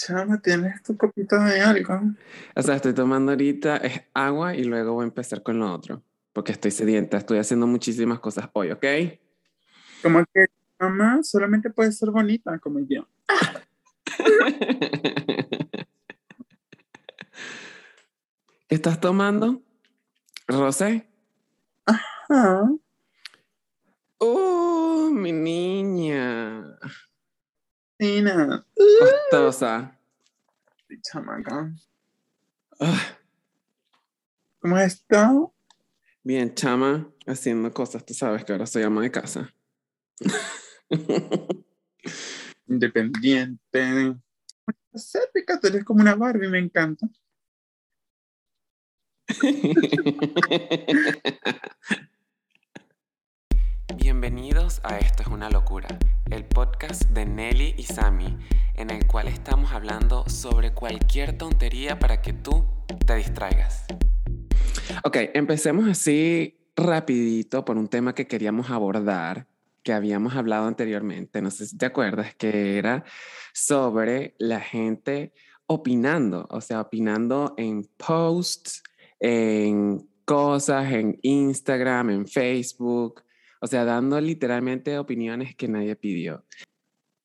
Chama, ¿tienes tu copita de algo? O sea, estoy tomando ahorita es agua y luego voy a empezar con lo otro. Porque estoy sedienta, estoy haciendo muchísimas cosas hoy, ¿ok? Como que mamá solamente puede ser bonita como yo. ¿Qué estás tomando? ¿Rosé? Ajá. ¡Oh, mi niña! Tina. Costosa. Chamaca. Ah, ¿Cómo has estado? bien, chama, haciendo cosas. Tú sabes que ahora soy ama de casa. Independiente. Épica, tú eres como una Barbie, me encanta. Bienvenidos a Esto es una locura, el podcast de Nelly y Sammy, en el cual estamos hablando sobre cualquier tontería para que tú te distraigas. Ok, empecemos así rapidito por un tema que queríamos abordar, que habíamos hablado anteriormente, no sé si te acuerdas, que era sobre la gente opinando, o sea, opinando en posts, en cosas, en Instagram, en Facebook, o sea, dando literalmente opiniones que nadie pidió.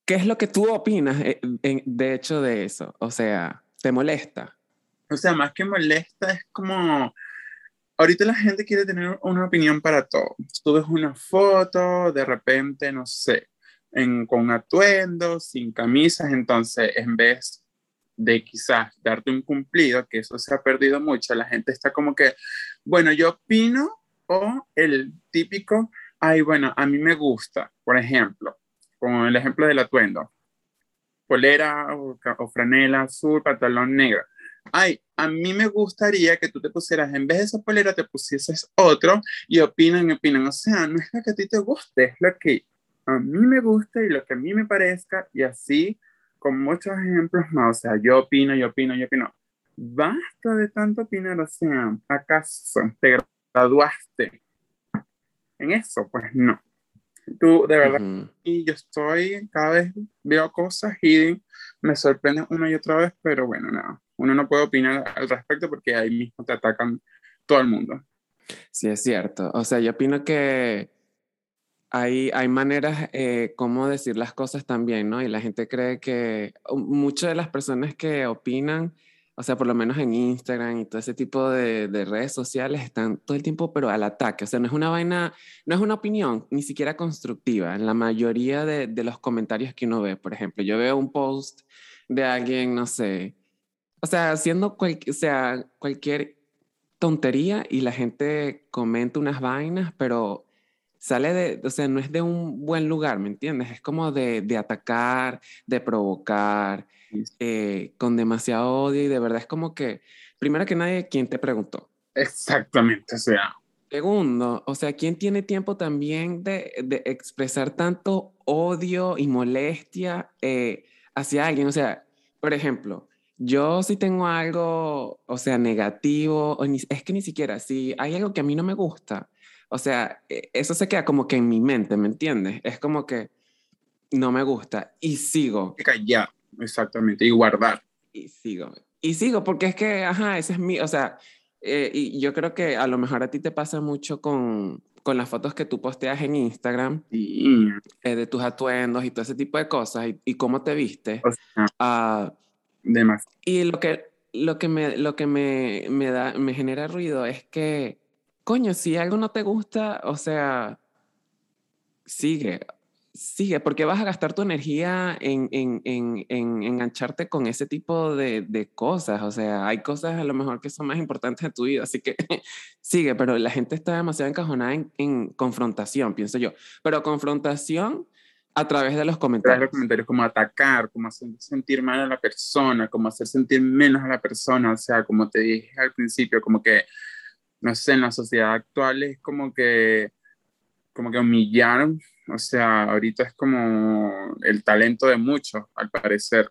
¿Qué es lo que tú opinas eh, de hecho de eso? O sea, ¿te molesta? O sea, más que molesta, es como. Ahorita la gente quiere tener una opinión para todo. Tú ves una foto, de repente, no sé, en, con atuendos, sin camisas, entonces en vez de quizás darte un cumplido, que eso se ha perdido mucho, la gente está como que, bueno, yo opino o el típico, ay, bueno, a mí me gusta, por ejemplo, con el ejemplo del atuendo, polera o, o franela azul, pantalón negro. Ay, a mí me gustaría que tú te pusieras, en vez de esa polera, te pusieses otro y opinan y opinan. O sea, no es lo que a ti te guste, es lo que a mí me gusta y lo que a mí me parezca y así con muchos ejemplos más. O sea, yo opino, yo opino, yo opino. Basta de tanto opinar, o sea, ¿acaso te graduaste en eso? Pues no. Tú, de verdad, y yo estoy, cada vez veo cosas y me sorprende una y otra vez, pero bueno, nada, uno no puede opinar al respecto porque ahí mismo te atacan todo el mundo. Sí, es cierto. O sea, yo opino que hay, hay maneras eh, como decir las cosas también, ¿no? Y la gente cree que muchas de las personas que opinan, o sea, por lo menos en Instagram y todo ese tipo de, de redes sociales, están todo el tiempo, pero al ataque. O sea, no es una vaina, no es una opinión ni siquiera constructiva. En la mayoría de, los comentarios que uno ve, por ejemplo, yo veo un post de alguien, no sé, o sea, haciendo o sea, cualquier tontería y la gente comenta unas vainas, pero sale de, o sea, no es de un buen lugar, ¿me entiendes? Es como de, de atacar, de provocar, eh, con demasiado odio y de verdad es como que, primero que nadie, ¿quién te preguntó? Exactamente, o sea, Segundo, o sea, ¿quién tiene tiempo también de, de expresar tanto odio y molestia eh, hacia alguien? O sea, por ejemplo, yo si tengo algo, o sea, negativo, o ni- es que ni siquiera, si hay algo que a mí no me gusta, o sea, eh, eso se queda como que en mi mente, ¿me entiendes? Es como que no me gusta y sigo, callar, exactamente, y guardar. y sigo, y sigo, porque es que, ajá, ese es mi, o sea, eh, y yo creo que a lo mejor a ti te pasa mucho con, con las fotos que tú posteas en Instagram, Y, eh, de tus atuendos y todo ese tipo de cosas, y, y cómo te viste. o sea, Ah, demás. y lo que, lo que, me, lo que me, me, da, me genera ruido es que, coño, si algo no te gusta, o sea, sigue, sigue, porque vas a gastar tu energía en, en, en, en engancharte con ese tipo de, de cosas. O sea, hay cosas a lo mejor que son más importantes en tu vida, así que sigue, pero la gente está demasiado encajonada en, en confrontación, pienso yo. Pero confrontación a través de los Tras los comentarios. comentarios como atacar, como hacer sentir mal a la persona, como hacer sentir menos a la persona, o sea, como te dije al principio, como que, no sé, en la sociedad actual es como que, como que humillaron, o sea, ahorita es como el talento de muchos, al parecer.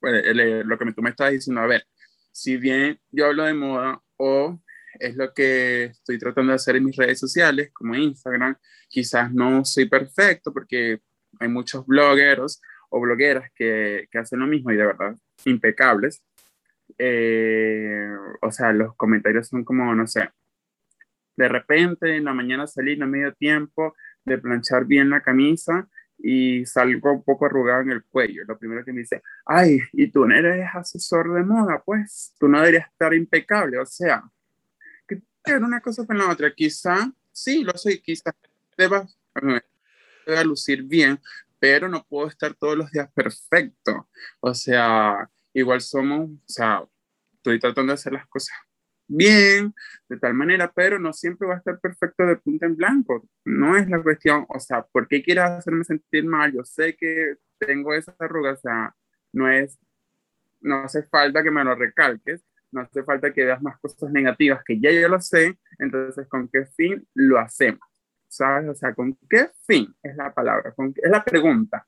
Pues, el- lo que tú me estás diciendo, a ver, si bien yo hablo de moda o es lo que estoy tratando de hacer en mis redes sociales, como Instagram, quizás no soy perfecto porque hay muchos blogueros o blogueras que, que hacen lo mismo y de verdad impecables, eh, o sea, los comentarios son como, no sé, de repente en la mañana salí a medio tiempo de planchar bien la camisa y salgo un poco arrugado en el cuello. Lo primero que me dice, ay, y tú no eres asesor de moda, pues tú no deberías estar impecable. O sea, que una cosa con la otra. Quizá, sí, lo soy, quizá deba, deba lucir bien, pero no puedo estar todos los días perfecto. O sea, igual somos, o sea, estoy tratando de hacer las cosas bien, de tal manera, pero no siempre va a estar perfecto de punta en blanco. No es la cuestión, o sea, ¿por qué quieres hacerme sentir mal? Yo sé que tengo esa arruga, o sea, no es, no hace falta que me lo recalques, no hace falta que veas más cosas negativas que ya yo lo sé, entonces, ¿con qué fin lo hacemos? ¿Sabes? O sea, ¿con qué fin es la palabra? ¿Con es la pregunta.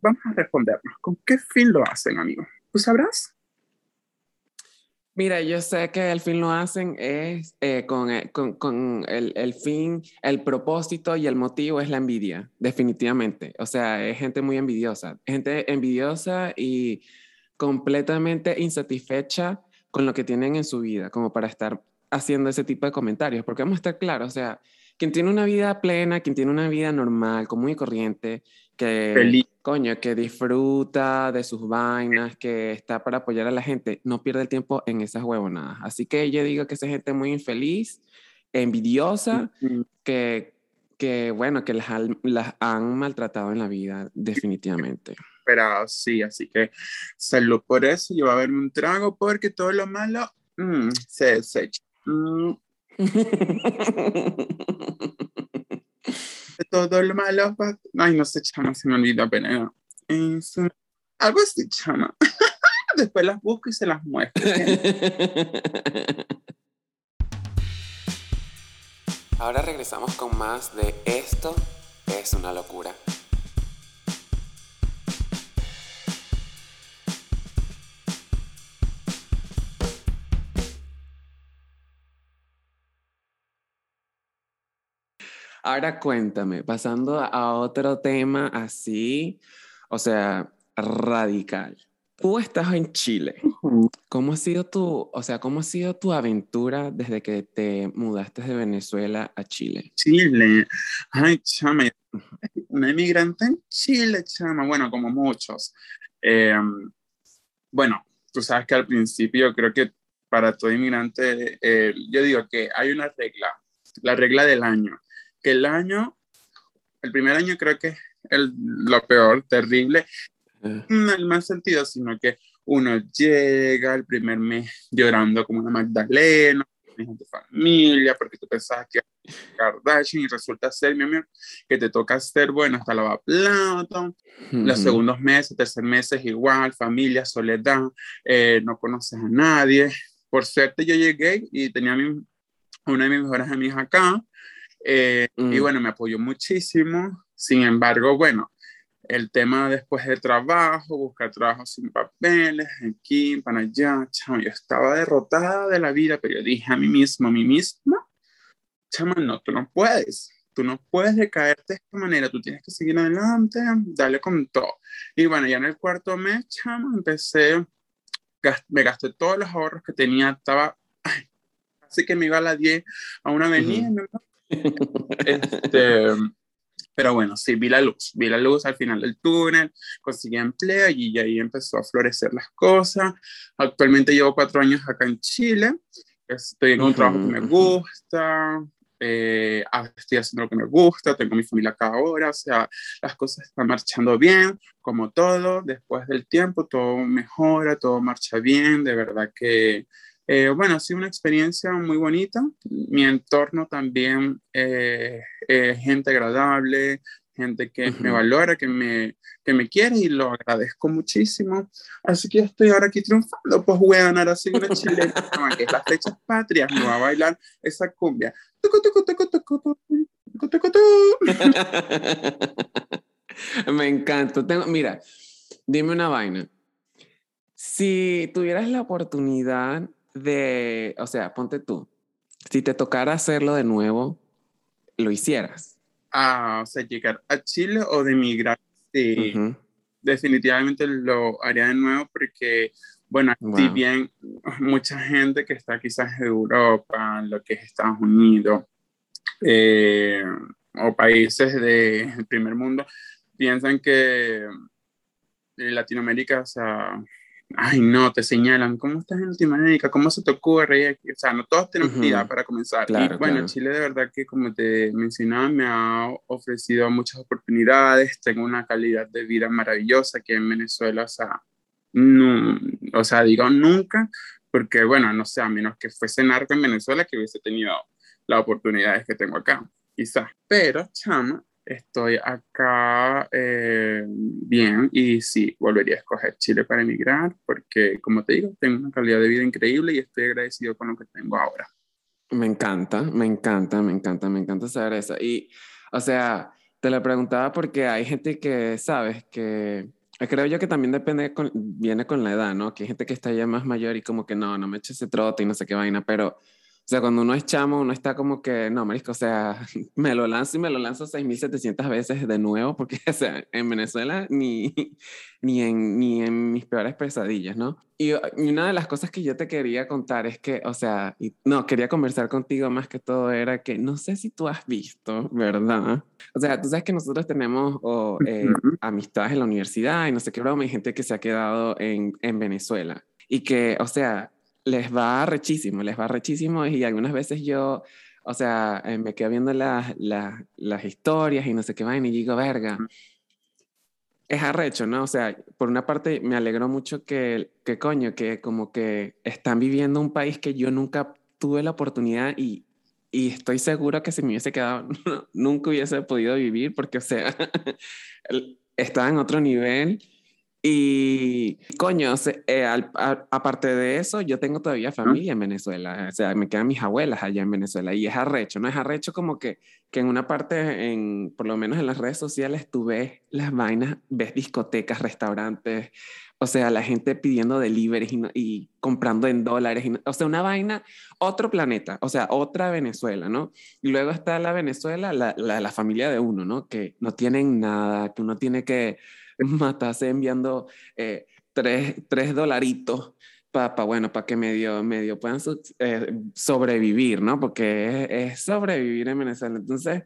Vamos a respondernos. ¿Con qué fin lo hacen, amigo? ¿Tú sabrás? Mira, yo sé que el fin lo hacen es eh, con, eh, con el, el, fin, el propósito y el motivo es la envidia, definitivamente. O sea, es gente muy envidiosa, gente envidiosa y completamente insatisfecha con lo que tienen en su vida, como para estar haciendo ese tipo de comentarios, porque vamos a estar claros, o sea, quien tiene una vida plena, quien tiene una vida normal, común y corriente, que, coño, que disfruta de sus vainas, que está para apoyar a la gente, no pierde el tiempo en esas huevonadas. Así que yo digo que esa gente muy infeliz, envidiosa, que, que, bueno, que las, las han maltratado en la vida, definitivamente. Pero sí, así que salud por eso, yo voy a verme un trago porque todo lo malo mm, se desecha. Mm. todo lo malo. Ay, no sé, chama, se me olvida, pero es algo así, chama. Después las busco y se las muestro. Ahora regresamos con más de Esto es una locura. Ahora cuéntame, pasando a otro tema así, o sea, radical. Tú estás en Chile. ¿Cómo ha sido tu, o sea, cómo ha sido tu aventura desde que te mudaste de Venezuela a Chile? Chile. Ay, chama, una inmigrante en Chile, chama. Bueno, como muchos. Em, bueno, tú sabes que al principio creo que para todo inmigrante, eh, yo digo que hay una regla, la regla del año el año, el primer año creo que es el, lo peor, terrible, no el más sentido, sino que uno llega el primer mes llorando como una Magdalena, de familia, porque tú pensabas que Kardashian y resulta ser, mi amigo, que te toca ser bueno hasta la plata. Los segundos meses, tercer meses igual, familia, soledad, eh, no conoces a nadie. Por suerte yo llegué y tenía una de mis mejores amigas acá, eh, y mm. bueno, me apoyó muchísimo. Sin embargo, bueno, el tema después del trabajo, buscar trabajo sin papeles, aquí, para allá, chamo, yo estaba derrotada de la vida, pero yo dije a mí mismo, a mí misma, chama, no, tú no puedes, tú no puedes decaerte de esta manera, tú tienes que seguir adelante, dale con todo. Y bueno, ya en el cuarto mes, chama, empecé, me gasté todos los ahorros que tenía, estaba, así que me iba a la 10 a una avenida, este, pero bueno, sí, vi la luz, vi la luz al final del túnel, conseguí empleo y ahí empezó a florecer las cosas. Actualmente llevo cuatro años acá en Chile, estoy en un trabajo que me gusta, eh, estoy haciendo lo que me gusta, tengo mi familia acá ahora, o sea, las cosas están marchando bien, como todo, después del tiempo todo mejora, todo marcha bien, de verdad que eh, bueno, ha sido una experiencia muy bonita. Mi entorno también, eh, eh, gente agradable, gente que me valora, que me, que me quiere y lo agradezco muchísimo. Así que estoy ahora aquí triunfando, pues voy a ganar así una chilena, que es las fechas patrias, me va a bailar esa cumbia. me encanta. Tengo, mira, dime una vaina. Si tuvieras la oportunidad de, o sea, ponte tú, si te tocara hacerlo de nuevo, lo hicieras. Ah, o sea, llegar a Chile o de emigrar Sí, definitivamente lo haría de nuevo porque, bueno, si bien mucha gente que está quizás en Europa, lo que es Estados Unidos, eh, o países del primer mundo, piensan que Latinoamérica, o sea, ay no, te señalan, ¿cómo estás en Latinoamérica? ¿Cómo se te ocurre? O sea, no todos tenemos uh para comenzar. y bueno, Chile de verdad que como te mencionaba, me ha ofrecido muchas oportunidades, tengo una calidad de vida maravillosa que en Venezuela, o sea, no, o sea, digo nunca, porque bueno, no sé, a menos que fuese narco en Venezuela que hubiese tenido las oportunidades que tengo acá, quizás. Pero, chama, estoy acá eh, bien y sí, volvería a escoger Chile para emigrar porque, como te digo, tengo una calidad de vida increíble y estoy agradecido con lo que tengo ahora. Me encanta, me encanta, me encanta, me encanta saber eso. Y, o sea, te lo preguntaba porque hay gente que, sabes, que creo yo que también depende, viene con la edad, ¿no? Que hay gente que está ya más mayor y como que no, no me eche ese trote y no sé qué vaina, pero o sea, cuando uno es chamo, uno está como que, no, marisco, o sea, me lo lanzo y me lo lanzo 6.700 veces de nuevo, porque, o sea, en Venezuela ni, ni, en, ni en mis peores pesadillas, ¿no? Y, una de las cosas que yo te quería contar es que, o sea, y, no, quería conversar contigo más que todo era que no sé si tú has visto, ¿verdad? O sea, tú sabes que nosotros tenemos eh, amistades en la universidad y no sé qué broma, hay gente que se ha quedado en, en Venezuela. Y que, o sea, les va rechísimo, les va rechísimo y algunas veces yo, o sea, eh, me quedo viendo las, las, historias y no sé qué van y digo, verga, es arrecho, ¿no? O sea, por una parte me alegró mucho que, que coño, que como que están viviendo un país que yo nunca tuve la oportunidad y, y estoy seguro que si me hubiese quedado, nunca hubiese podido vivir porque, o sea, estaba en otro nivel y coño, eh, aparte de eso, yo tengo todavía familia en Venezuela, o sea, me quedan mis abuelas allá en Venezuela y es arrecho, ¿no? Es arrecho como que, que en una parte, en, por lo menos en las redes sociales, tú ves las vainas, ves discotecas, restaurantes, o sea, la gente pidiendo deliveries y, comprando en dólares, o sea, una vaina, otro planeta, o sea, otra Venezuela, ¿no? Y luego está la Venezuela, la, la, la familia de uno, ¿no? Que no tienen nada, que uno tiene que matarse enviando eh, tres, tres, dolaritos para, bueno, para que medio, medio puedan eh, sobrevivir, ¿no? Porque es, sobrevivir en Venezuela. Entonces,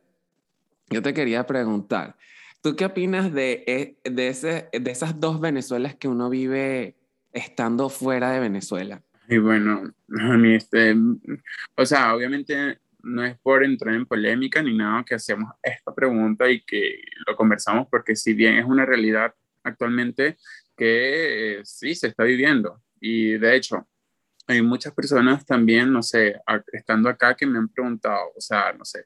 yo te quería preguntar, ¿tú qué opinas de, eh, de, ese, de esas dos Venezuelas que uno vive estando fuera de Venezuela? Y bueno, a mí, este, o sea, obviamente no es por entrar en polémica ni nada que hacemos esta pregunta y que lo conversamos porque si bien es una realidad actualmente que eh, sí se está viviendo y de hecho hay muchas personas también, no sé, estando acá que me han preguntado, o sea, no sé,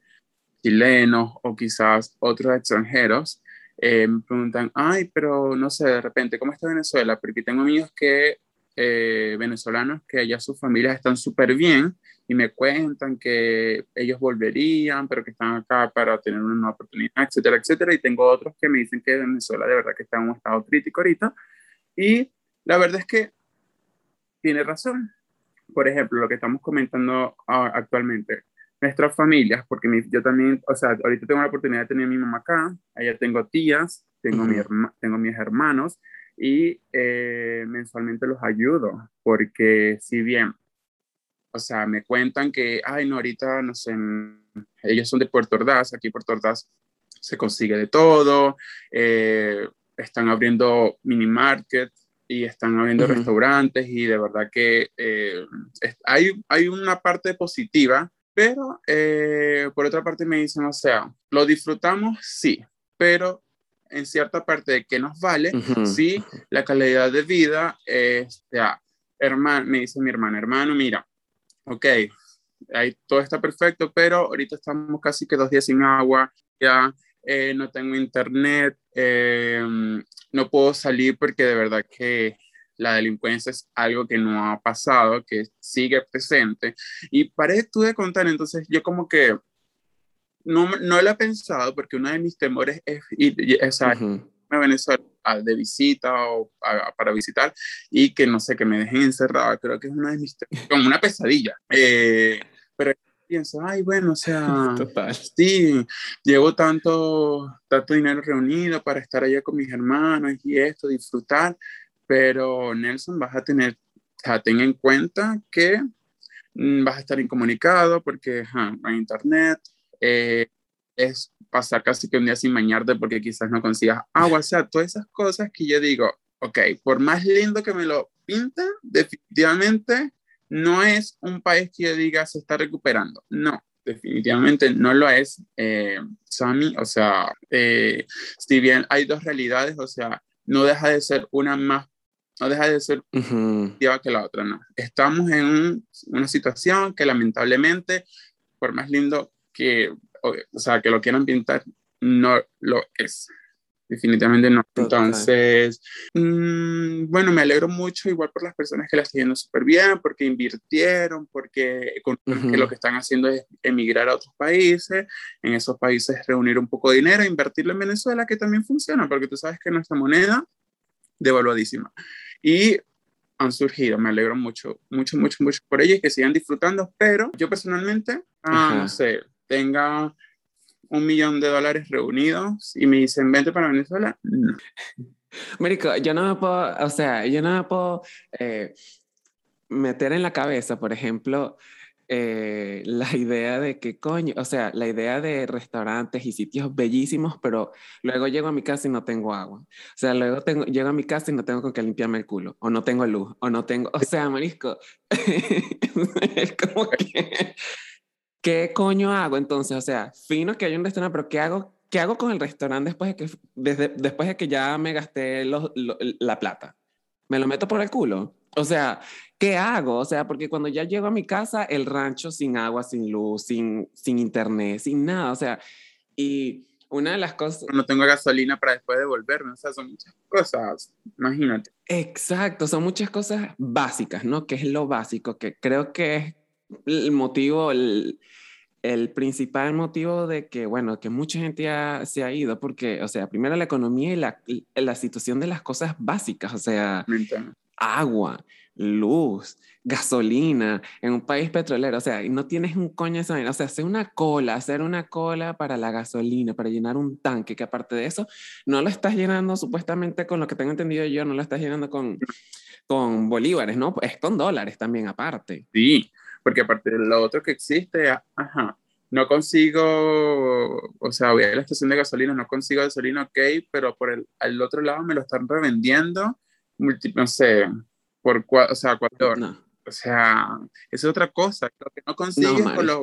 chilenos o quizás otros extranjeros, eh, me preguntan, ay, pero no sé, de repente, ¿cómo está Venezuela? Porque tengo amigos que, eh, venezolanos, que allá sus familias están súper bien y me cuentan que ellos volverían, pero que están acá para tener una nueva oportunidad, etcétera, etcétera. Y tengo otros que me dicen que Venezuela de verdad que está en un estado crítico ahorita. Y la verdad es que tiene razón. Por ejemplo, lo que estamos comentando actualmente, nuestras familias, porque yo también, o sea, ahorita tengo la oportunidad de tener a mi mamá acá, allá tengo tías, tengo, mi tengo mis hermanos y eh, mensualmente los ayudo, porque si bien o sea, me cuentan que, ay, no, ahorita, no sé, ellos son de Puerto Ordaz, aquí Puerto Ordaz se consigue de todo, eh, están abriendo mini market y están abriendo restaurantes y de verdad que eh, hay, hay una parte positiva, pero eh, por otra parte me dicen, o sea, lo disfrutamos, sí, pero en cierta parte de que nos vale, sí, la calidad de vida, este, hermano, me dice mi hermano, hermano, mira, ok, ahí todo está perfecto, pero ahorita estamos casi que dos días sin agua, ya eh, no tengo internet, em, no puedo salir porque de verdad que la delincuencia es algo que no ha pasado, que sigue presente. Y paré tú de contar, entonces yo como que no, no lo he pensado porque uno de mis temores es ir, a Venezuela de visita o para visitar y que no sé, que me dejen encerrada, creo que es una de mis, como una pesadilla. Eh, pero pienso, ay, bueno, o sea, Total. sí, llevo tanto, tanto dinero reunido para estar allá con mis hermanos y esto, disfrutar, pero Nelson, vas a tener, o ten en cuenta que mm, vas a estar incomunicado porque ajá, no hay internet, eh, es pasar casi que un día sin bañarte porque quizás no consigas agua, o sea, todas esas cosas que yo digo, ok, por más lindo que me lo pinta, definitivamente no es un país que yo diga se está recuperando, no. Definitivamente no lo es, eh, Sammy. O sea, eh, si bien hay dos realidades, o sea, no deja de ser una más, no deja de ser Ujú. positiva que la otra, no. Estamos en un- una situación que lamentablemente, por más lindo que, o, sea, que lo quieran pintar, no lo es. Definitivamente no. Entonces, mm, bueno, me alegro mucho igual por las personas que la están yendo súper bien, porque invirtieron, porque con- Ujú. que lo que están haciendo es emigrar a otros países, en esos países reunir un poco de dinero, invertirlo en Venezuela, que también funciona, porque tú sabes que nuestra moneda devaluadísima. Y han surgido, me alegro mucho, mucho, mucho, mucho por ellos que sigan disfrutando, pero yo personalmente, ah, no sé, tenga un millón de dólares reunidos y me dicen, vente para Venezuela, no. Marico, yo no me puedo, o sea, yo no puedo eh, meter en la cabeza, por ejemplo, eh, la idea de que coño, o sea, la idea de restaurantes y sitios bellísimos, pero luego llego a mi casa y no tengo agua. O sea, luego tengo, llego a mi casa y no tengo con qué limpiarme el culo, o no tengo luz, o no tengo, o sea, marisco, es como que, ¿qué coño hago entonces? O sea, fino que hay un restaurante, pero ¿qué hago? ¿Qué hago con el restaurante después de que, desde, después de que ya me gasté los- lo- la plata? ¿Me lo meto por el culo? O sea, ¿qué hago? O sea, porque cuando ya llego a mi casa, el rancho sin agua, sin luz, sin, sin internet, sin nada. O sea, y una de las cosas... no tengo gasolina para después devolverme, o sea, son muchas cosas, imagínate. Exacto, son muchas cosas básicas, ¿no? Que es lo básico, que creo que es el motivo, el, el principal motivo de que, bueno, que mucha gente ya se ha ido, porque, o sea, primero la economía y la, la situación de las cosas básicas, o sea, agua, luz, gasolina en un país petrolero, o sea, y no tienes un coño de esa o sea, hacer una cola, hacer una cola para la gasolina, para llenar un tanque, que aparte de eso, no lo estás llenando supuestamente con lo que tengo entendido yo, no lo estás llenando con, con bolívares, ¿no? Es con dólares también aparte. Sí, porque aparte de lo otro que existe, ajá, no consigo, o sea, voy a la estación de gasolina, no consigo gasolina, ok, pero por el al otro lado me lo están revendiendo, multi- no sé, por, cua- o sea, cuatro horas. No, O sea, es otra cosa. Lo que no consigues No, con los,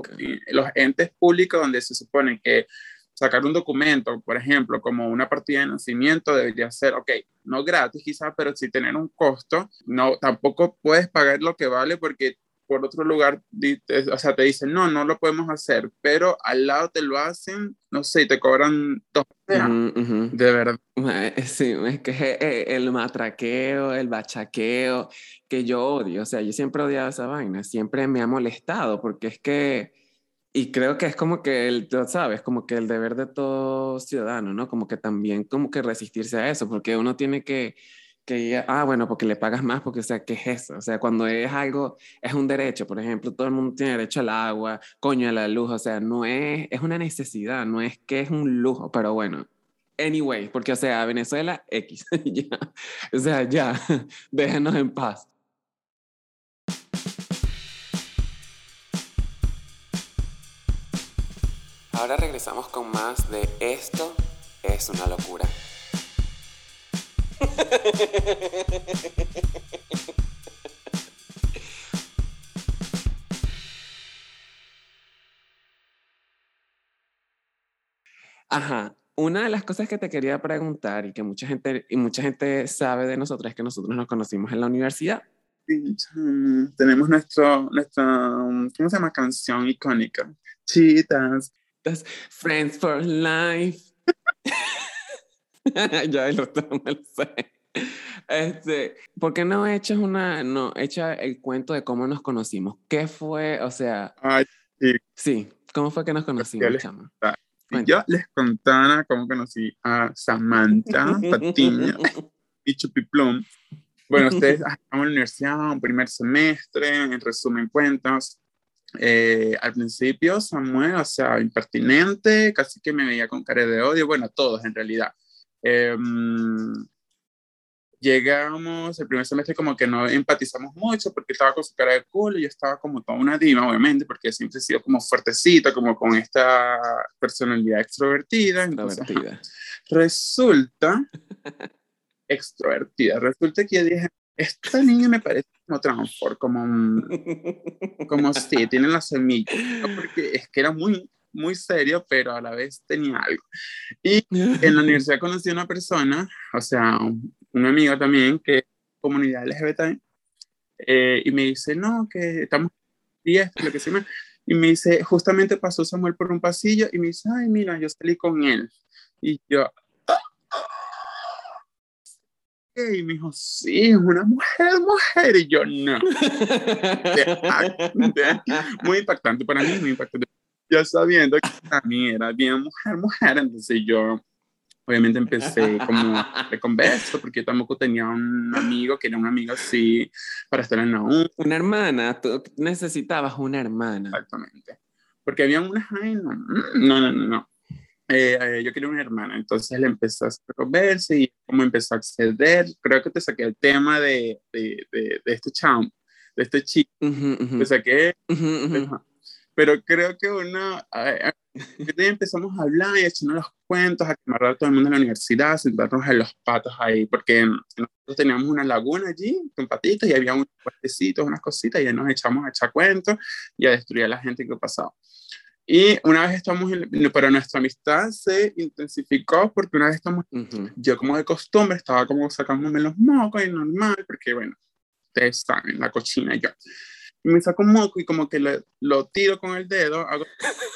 los entes públicos donde se supone que sacar un documento, por ejemplo, como una partida de nacimiento, debería ser, ok, no gratis quizás, pero sí tener un costo. No, tampoco puedes pagar lo que vale porque por otro lugar, o sea, te dicen, no, no lo podemos hacer, pero al lado te lo hacen, no sé, y te cobran dos. Ujú, ujú. De verdad. Eh, Sí, es que eh, el matraqueo, el bachaqueo, que yo odio, o sea, yo siempre he odiado esa vaina, siempre me ha molestado, porque es que, y creo que es como que el, sabes, como que el deber de todo ciudadano, ¿no? Como que también como que resistirse a eso, porque uno tiene que, que ir, ah, bueno, porque le pagas más, porque, o sea, ¿qué es eso? O sea, cuando es algo, es un derecho, por ejemplo, todo el mundo tiene derecho al agua, coño, a la luz, o sea, no es, es una necesidad, no es que es un lujo, pero bueno. Anyway, porque, o sea, Venezuela, X, ya. O sea, ya, déjenos en paz. Ahora regresamos con más de Esto es una locura. Ajá. Una de las cosas que te quería preguntar y que mucha gente, y mucha gente sabe de nosotros es que nosotros nos conocimos en la universidad. Mm, Tenemos nuestro, nuestra, ¿cómo se llama? Canción icónica. Chitas. Friends for Life. ya el resto no me lo sé. Este, ¿por qué no echas una, no, echa el cuento de cómo nos conocimos? ¿Qué fue, o sea, Ay, sí, cómo fue que nos conocimos, les- chama? si yo les contara cómo conocí a Samantha Patiño y Chupiplum. Bueno, ustedes ah, están en la universidad, un primer semestre, en resumen cuentas. eh, al principio Samuel, o sea, impertinente, casi que me veía con cara de odio, bueno, todos en realidad. Em, llegamos, el primer semestre como que no empatizamos mucho porque estaba con su cara de culo y yo estaba como toda una diva, obviamente, porque siempre he sido como fuertecito, como con esta personalidad extrovertida. extrovertida. resulta, extrovertida, resulta que yo dije, esta niña me parece como Transform, como, como sí, tiene la semilla, porque es que era muy, muy serio, pero a la vez tenía algo. Y en la universidad conocí a una persona, o sea, un, amigo también, que comunidad LGBT, eh, y me dice, no, que estamos y esto, lo que se me... Y me dice, justamente pasó Samuel por un pasillo y me dice, ay, mira, yo salí con él. Y yo, y me dijo, sí, es una mujer, mujer. Y yo, no. muy impactante para mí, muy impactante. Ya sabiendo que para mí era bien mujer, mujer. Entonces yo, obviamente, empecé como de converso, porque yo tampoco tenía un amigo que era un amigo así para estar en la U. Una hermana, tú necesitabas una hermana. Exactamente. Porque había unas, ay, no, no, no, no. Eh, eh, yo quería una hermana, entonces le empezó a verse y como empezó a acceder, creo que te saqué el tema de, de, de, este chamo, de este chico, te saqué, pero creo que uno, empezamos a hablar y echarnos los cuentos, a quemar a todo el mundo en la universidad, sentarnos en los patos ahí, porque nosotros teníamos una laguna allí con patitos y había unos puestecitos, unas cositas y ya nos echamos a echar cuentos y a destruir a la gente que pasaba. Y una vez estamos, en, pero nuestra amistad se intensificó porque una vez estamos, yo como de costumbre estaba como sacándome los mocos y normal, porque bueno, ustedes saben, la cochina yo. Y me saco un moco y como que le, lo tiro con el dedo hago,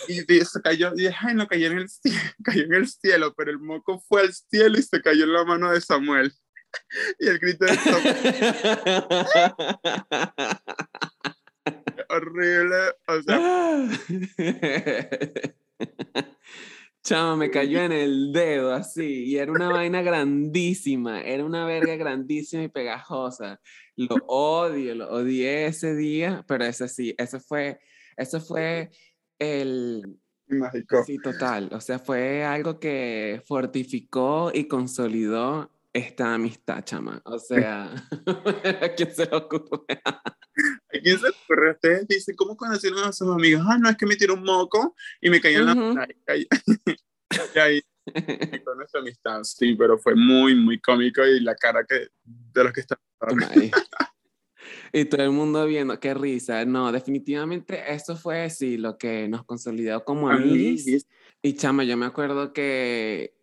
y, se cayó, y dije, ay, no, cayó en, el cielo, cayó en el cielo, pero el moco fue al cielo y se cayó en la mano de Samuel. y el grito de Samuel. horrible. O sea. Chama, me cayó en el dedo así, y era una vaina grandísima, era una verga grandísima y pegajosa. Lo odio, lo odié ese día, pero ese sí, eso fue, eso fue el... Mágico. Sí, total. O sea, fue algo que fortificó y consolidó esta amistad, chama. O sea, ¿a quién se le ocurre? ¿A quién se le ocurre? Ustedes dicen, ¿cómo conocieron a sus amigos? Ah, no, es que me tiró un moco y me cayó en la... y ahí con nuestra amistad, sí, pero fue muy, muy cómico y la cara que, de los que están... y todo el mundo viendo, qué risa. No, definitivamente eso fue, sí, lo que nos consolidó como amigos. Y chama, yo me acuerdo que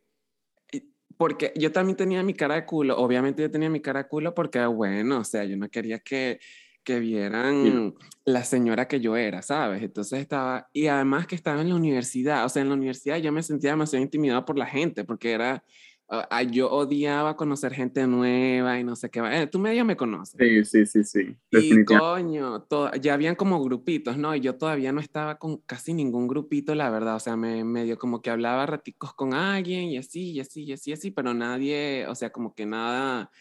porque yo también tenía mi cara de culo, obviamente yo tenía mi cara de culo porque, bueno, o sea, yo no quería que, que vieran la señora que yo era, ¿sabes? Entonces estaba, y además que estaba en la universidad, o sea, en la universidad yo me sentía demasiado intimidado por la gente, porque era, Ah, yo odiaba conocer gente nueva y no sé qué. Eh, tú medio me conoces. Sí, sí, sí, sí. Y coño, ya habían como grupitos, ¿no? Y yo todavía no estaba con casi ningún grupito, la verdad. O sea, me medio como que hablaba raticos con alguien y así, y así, y así, y así, pero nadie, o sea, como que nada,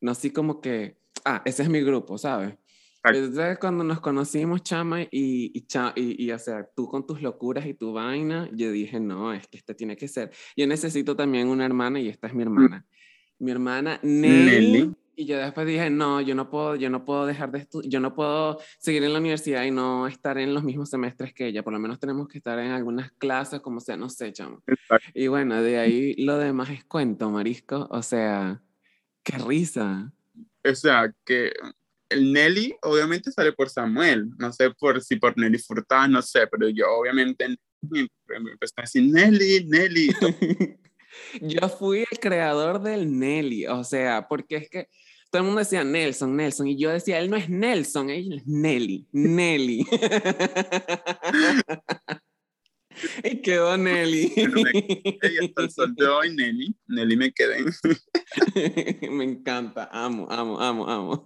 no así como que, ah, ese es mi grupo, ¿sabes? Entonces, cuando nos conocimos, chama, y, y, y, y, o sea, tú con tus locuras y tu vaina, yo dije, no, es que este tiene que ser. Yo necesito también una hermana y esta es mi mm. hermana. Mi hermana Nelly. Y yo después dije, no, yo no puedo, yo no puedo dejar de estudiar, yo no puedo seguir en la universidad y no estar en los mismos semestres que ella. Por lo menos tenemos que estar en algunas clases, como sea, no sé, chama. Y bueno, de ahí lo demás es cuento, marisco. O sea, qué risa. O sea, que el Nelly obviamente sale por Samuel, no sé por si por Nelly Furtado, no sé, pero yo obviamente me empecé a decir Nelly, Nelly. yo fui el creador del Nelly, o sea, porque es que todo el mundo decía Nelson, Nelson, y yo decía, él no es Nelson, él es Nelly, Nelly. y quedó Nelly. y hasta el sol de hoy, Nelly, Nelly me quedé. me encanta, amo, amo, amo, amo.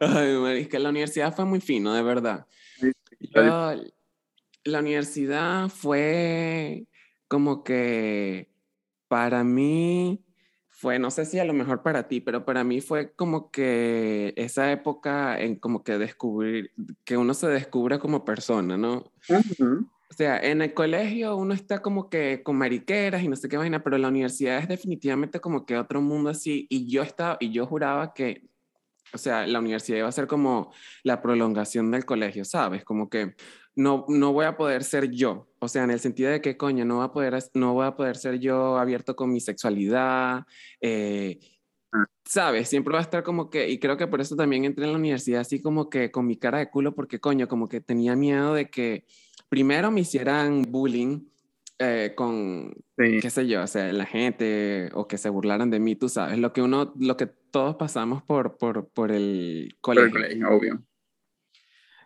Ay, es que la universidad fue muy fino, de verdad. la universidad fue como que para mí fue, no sé si a lo mejor para ti, pero para mí fue como que esa época en como que descubrir, que uno se descubra como persona, ¿no? O sea, en el colegio uno está como que con mariqueras y no sé qué vaina, pero la universidad es definitivamente como que otro mundo así. Y yo estaba, y yo juraba que, o sea, la universidad iba a ser como la prolongación del colegio, ¿sabes? Como que no, no voy a poder ser yo. O sea, en el sentido de que, coño, no voy a poder, no voy a poder ser yo abierto con mi sexualidad. Eh, ah. ¿Sabes? Siempre va a estar como que, y creo que por eso también entré en la universidad así como que con mi cara de culo, porque, coño, como que tenía miedo de que primero me hicieran bullying. Eh, con, qué sé yo, o sea, la gente o que se burlaran de mí, tú sabes, lo que uno, lo que todos pasamos por, por, por el colegio. Por el colegio, obvio.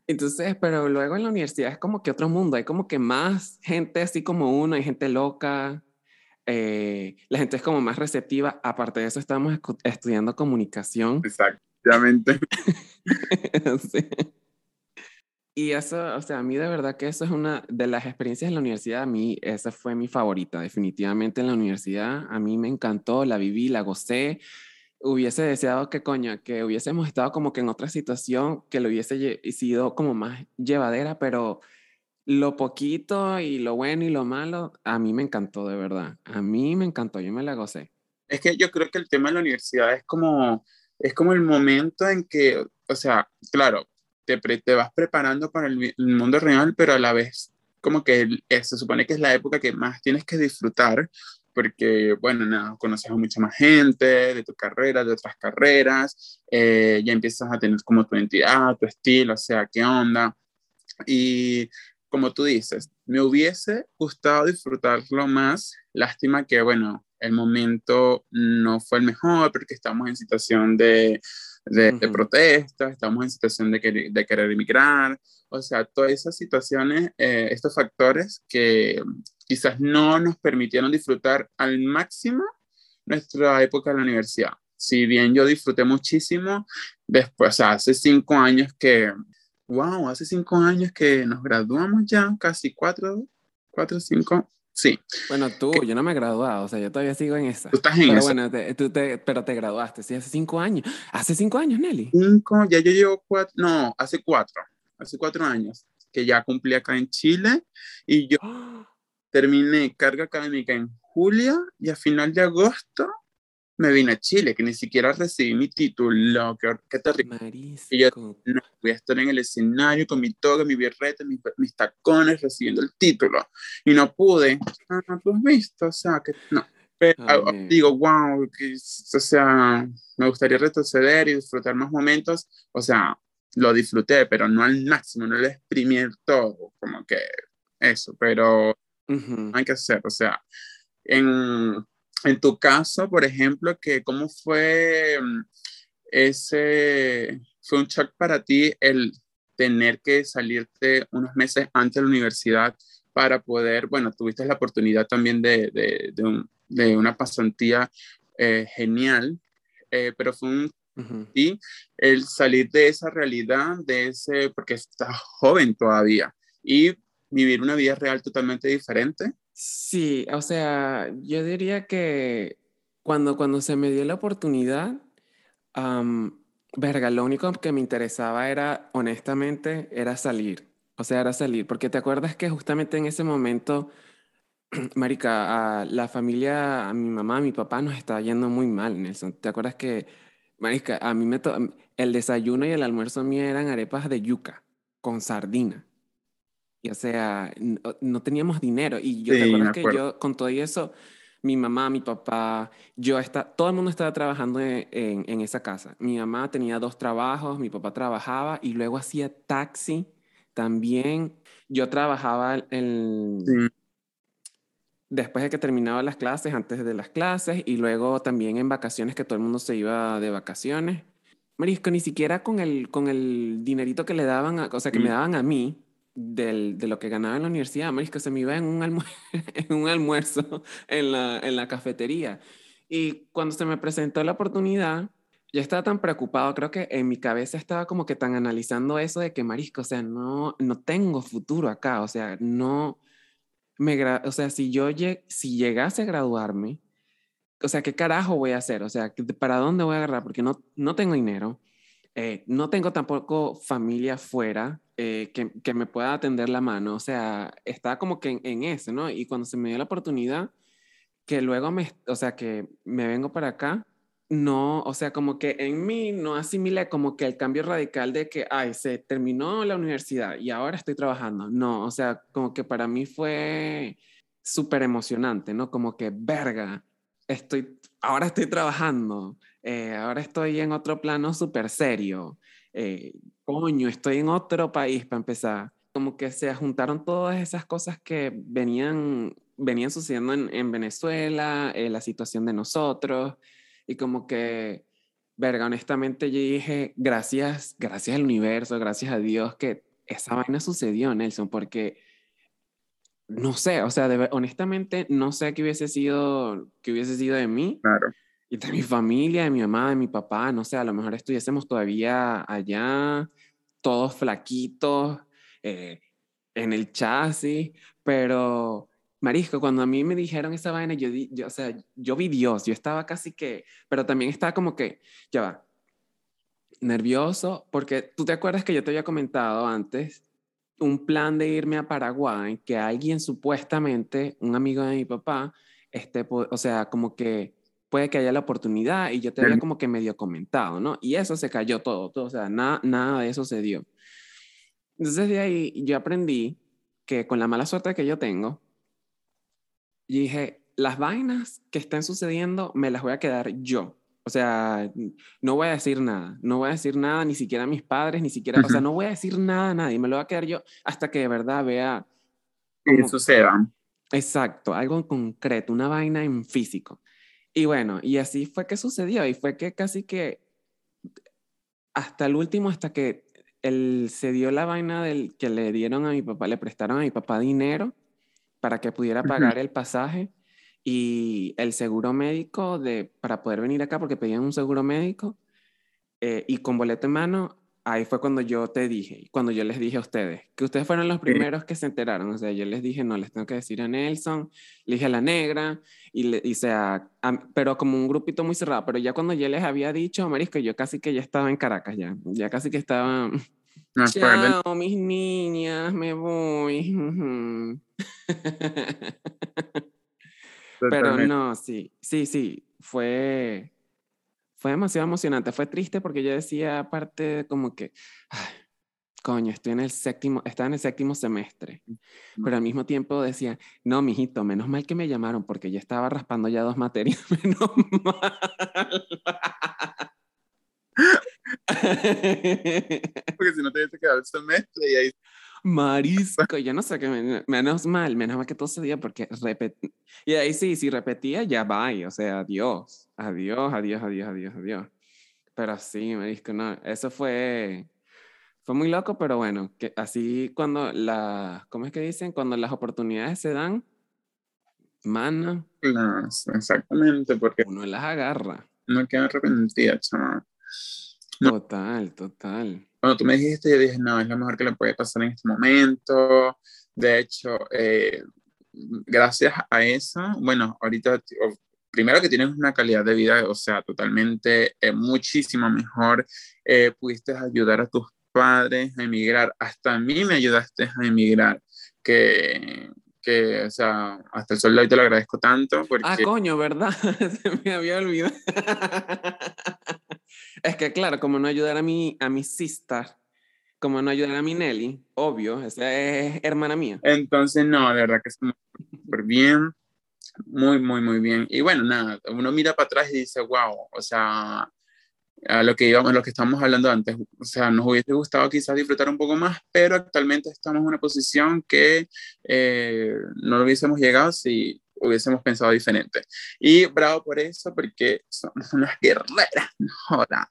Entonces, pero luego en la universidad es como que otro mundo, hay como que más gente así como uno, hay gente loca, eh, la gente es como más receptiva. Aparte de eso, estamos estudiando comunicación. Exactamente. sí. Y eso, o sea, a mí de verdad que eso es una de las experiencias en la universidad, a mí esa fue mi favorita, definitivamente en la universidad, a mí me encantó, la viví, la gocé, hubiese deseado que, coño, que hubiésemos estado como que en otra situación que lo hubiese sido como más llevadera, pero lo poquito y lo bueno y lo malo, a mí me encantó, de verdad. A mí me encantó, yo me la gocé. Es que yo creo que el tema de la universidad es como, es como el momento en que, o sea, claro, te, te vas preparando para el, mundo real, pero a la vez como que se supone que es la época que más tienes que disfrutar porque, bueno, nada, conoces a mucha más gente de tu carrera, de otras carreras, eh, ya empiezas a tener como tu identidad, tu estilo, o sea, qué onda. Y como tú dices, me hubiese gustado disfrutarlo más, lástima que, bueno, el momento no fue el mejor porque estamos en situación de, de, protesta, estamos en situación de, de querer emigrar, o sea, todas esas situaciones, eh, estos factores que quizás no nos permitieron disfrutar al máximo nuestra época en la universidad. Si bien yo disfruté muchísimo, después, o sea, hace cinco años que, wow, hace cinco años que nos graduamos ya, casi cuatro, cuatro, cinco, sí. Bueno, tú, yo no me he graduado, o sea, yo todavía sigo en esa. Tú estás en pero esa. Bueno, tú te, pero te graduaste, sí, hace cinco años. Hace cinco años, Nelly. Cinco, ya yo llevo cuatro, no, hace cuatro hace cuatro años, que ya cumplí acá en Chile y yo terminé carga académica en julio y a final de agosto me vine a Chile, que ni siquiera recibí mi título, que, qué terrible. Y yo no, voy a estar en el escenario con mi toga, mi birrete, mis, mis, tacones, recibiendo el título. Y no pude. Ah, ¿tú has visto? O sea, que no. Pero, ah, digo, wow, que, o sea, me gustaría retroceder y disfrutar más momentos. O sea, lo disfruté, pero no al máximo, no lo exprimí todo, como que eso, pero hay que hacer, o sea, en, en, tu caso, por ejemplo, que cómo fue mm, ese, fue un shock para ti el tener que salirte unos meses antes de la universidad para poder, bueno, tuviste la oportunidad también de, de, de, un, de una pasantía eh, genial, eh, pero fue un y el salir de esa realidad, de ese, porque estás joven todavía, y vivir una vida real totalmente diferente. Sí, o sea, yo diría que cuando, cuando se me dio la oportunidad, verga, lo único que me interesaba era, honestamente, era salir. O sea, era salir, porque te acuerdas que justamente en ese momento, Marica, a la familia, a mi mamá, a mi papá nos estaba yendo muy mal, Nelson. ¿Te acuerdas que Marisca, a mí me el desayuno y el almuerzo mío eran arepas de yuca con sardina. Y o sea, no, teníamos dinero. Y yo te acuerdas que yo, con todo eso, mi mamá, mi papá, yo está, todo el mundo estaba trabajando en, en, esa casa. Mi mamá tenía dos trabajos, mi papá trabajaba y luego hacía taxi también. Yo trabajaba en, después de que terminaba las clases, antes de las clases y luego también en vacaciones que todo el mundo se iba de vacaciones. Marisco, ni siquiera con el, con el dinerito que le daban, a, o sea, que me daban a mí del, de lo que ganaba en la universidad, Marisco, se me iba en un, en un almuerzo en la, en la cafetería. Y cuando se me presentó la oportunidad, yo estaba tan preocupado, creo que en mi cabeza estaba como que tan analizando eso de que, Marisco, o sea, no, no tengo futuro acá, o sea, no, me o sea, si yo si llegase a graduarme, o sea, ¿qué carajo voy a hacer? O sea, ¿para dónde voy a agarrar? Porque no, no tengo dinero, eh, no tengo tampoco familia fuera eh, que, que, me pueda atender la mano, o sea, estaba como que en, en eso, ¿no? Y cuando se me dio la oportunidad, que luego me, o sea, que me vengo para acá, no, o sea, como que en mí no asimilé como que el cambio radical de que, ay, se terminó la universidad y ahora estoy trabajando. No, o sea, como que para mí fue súper emocionante, ¿no? Como que, verga, estoy, ahora estoy trabajando, eh, ahora estoy en otro plano súper serio. Eh, coño, estoy en otro país para empezar. Como que se juntaron todas esas cosas que venían, venían sucediendo en, en Venezuela, eh, la situación de nosotros, y como que, verga, honestamente yo dije, gracias, gracias al universo, gracias a Dios que esa vaina sucedió, Nelson, porque no sé, o sea, honestamente no sé qué hubiese sido, qué hubiese sido de mí. Claro. De mi familia, de mi mamá, de mi papá, no sé, a lo mejor estuviésemos todavía allá, todos flaquitos, eh, en el chasis, pero Marisco, cuando a mí me dijeron esa vaina, yo, yo, o sea, yo vi Dios, yo estaba casi que, pero también estaba como que, ya va, nervioso, porque tú te acuerdas que yo te había comentado antes un plan de irme a Paraguay, que alguien supuestamente, un amigo de mi papá, este, o sea, como que puede que haya la oportunidad y yo te había como que medio comentado, ¿no? Y eso se cayó todo, todo o sea, nada, nada de eso se dio. Entonces de ahí yo aprendí que con la mala suerte que yo tengo, dije, las vainas que están sucediendo me las voy a quedar yo. O sea, no voy a decir nada, no voy a decir nada ni siquiera a mis padres, ni siquiera, o sea, no voy a decir nada a nadie, me lo voy a quedar yo hasta que de verdad vea... Que suceda. Exacto, algo en concreto, una vaina en físico. Y bueno, y así fue que sucedió, y fue que casi que hasta el último, hasta que él se dio la vaina del que le dieron a mi papá, le prestaron a mi papá dinero para que pudiera pagar el pasaje y el seguro médico de, para poder venir acá, porque pedían un seguro médico, eh, y con boleto en mano, ahí fue cuando yo te dije, cuando yo les dije a ustedes, que ustedes fueron los primeros que se enteraron, o sea, yo les dije, no, les tengo que decir a Nelson, le dije a la negra, y, le, sea, pero como un grupito muy cerrado, pero ya cuando yo les había dicho, Marisco, yo casi que ya estaba en Caracas ya, ya casi que estaba... Chao, mis niñas, me voy. Pero no, sí, sí, sí, fue, fue demasiado emocionante. Fue triste porque yo decía, aparte, como que, coño, estoy en el séptimo, estaba en el séptimo semestre. Pero al mismo tiempo decía, no, mijito, menos mal que me llamaron porque yo estaba raspando ya dos materias, menos mal. porque si no te hubiese quedado el semestre y ahí Marisco, yo no sé qué, menos mal, menos mal que todo ese día, porque repetí. Y ahí sí, si repetía, ya va, o sea, adiós, adiós, adiós, adiós, adiós, adiós. Pero sí, Marisco, no, eso fue, fue muy loco, pero bueno, que así cuando las, ¿cómo es que dicen? Cuando las oportunidades se dan, mana. exactamente, porque uno las agarra. No queda arrepentida, chaval. Total, total cuando tú me dijiste, yo dije, no, es lo mejor que le puede pasar en este momento. De hecho, eh, gracias a eso, bueno, ahorita, primero que tienes una calidad de vida, o sea, totalmente, eh, muchísimo mejor. Eh, pudiste ayudar a tus padres a emigrar. Hasta a mí me ayudaste a emigrar. Que, que, o sea, hasta el sol de hoy te lo agradezco tanto. Porque... Ah, coño, ¿verdad? Se me había olvidado. Es que claro, como no ayudar a mi, a mi sister, como no ayudar a mi Nelly, obvio, es hermana mía. Entonces, no, de verdad que está súper bien, muy, muy, muy bien. Y bueno, nada, uno mira para atrás y dice, wow, o sea, a lo que íbamos, lo que estábamos hablando antes, o sea, nos hubiese gustado quizás disfrutar un poco más, pero actualmente estamos en una posición que eh, no lo hubiésemos llegado si hubiésemos pensado diferente. Y bravo por eso, porque somos unas guerreras, joda.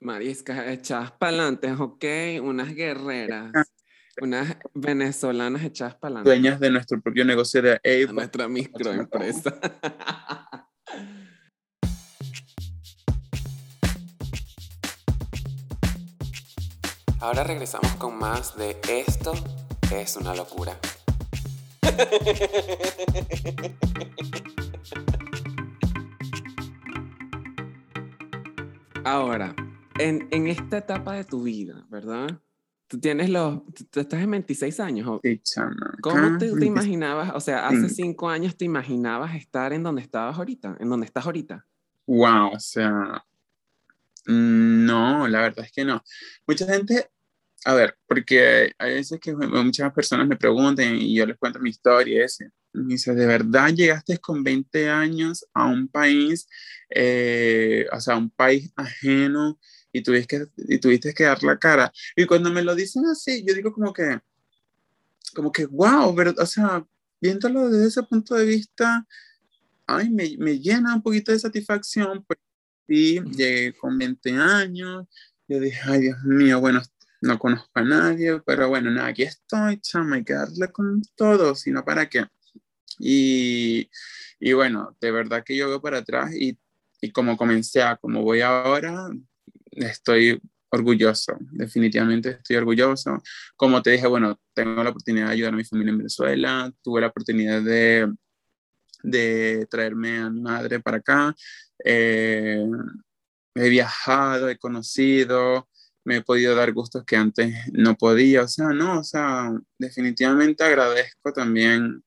Mariscas echadas para adelante, ok, unas guerreras. Unas venezolanas echadas para adelante. Dueñas de nuestro propio negocio de Avon. Nuestra microempresa. Ahora regresamos con más de Esto es una locura. Ahora, en, en esta etapa de tu vida, ¿verdad? Tú tienes los, tú estás en 26 años. Sí. ¿Cómo te, te imaginabas, o sea, hace cinco años te imaginabas estar en donde estabas ahorita, en donde estás ahorita? Wow, o sea, no, la verdad es que no. Mucha gente, a ver, porque hay veces que muchas personas me preguntan y yo les cuento mi historia ese. Me dice, ¿de verdad llegaste con 20 años a un país, eh, o sea, un país ajeno y tuviste, que, y tuviste que dar la cara? Y cuando me lo dicen así, yo digo como que, como que, wow, pero, o sea, viéndolo desde ese punto de vista, ay, me, me llena un poquito de satisfacción, pues sí, llegué con 20 años, yo dije, ay, Dios mío, bueno, no conozco a nadie, pero bueno, nada, aquí estoy, chama, hay que darle con todo, sino para qué. Y, y bueno, de verdad que yo veo para atrás y, y como comencé a como voy ahora, estoy orgulloso, definitivamente estoy orgulloso. Como te dije, bueno, tengo la oportunidad de ayudar a mi familia en Venezuela, tuve la oportunidad de, de traerme a mi madre para acá, eh, he viajado, he conocido, me he podido dar gustos que antes no podía, o sea, no, o sea, definitivamente agradezco también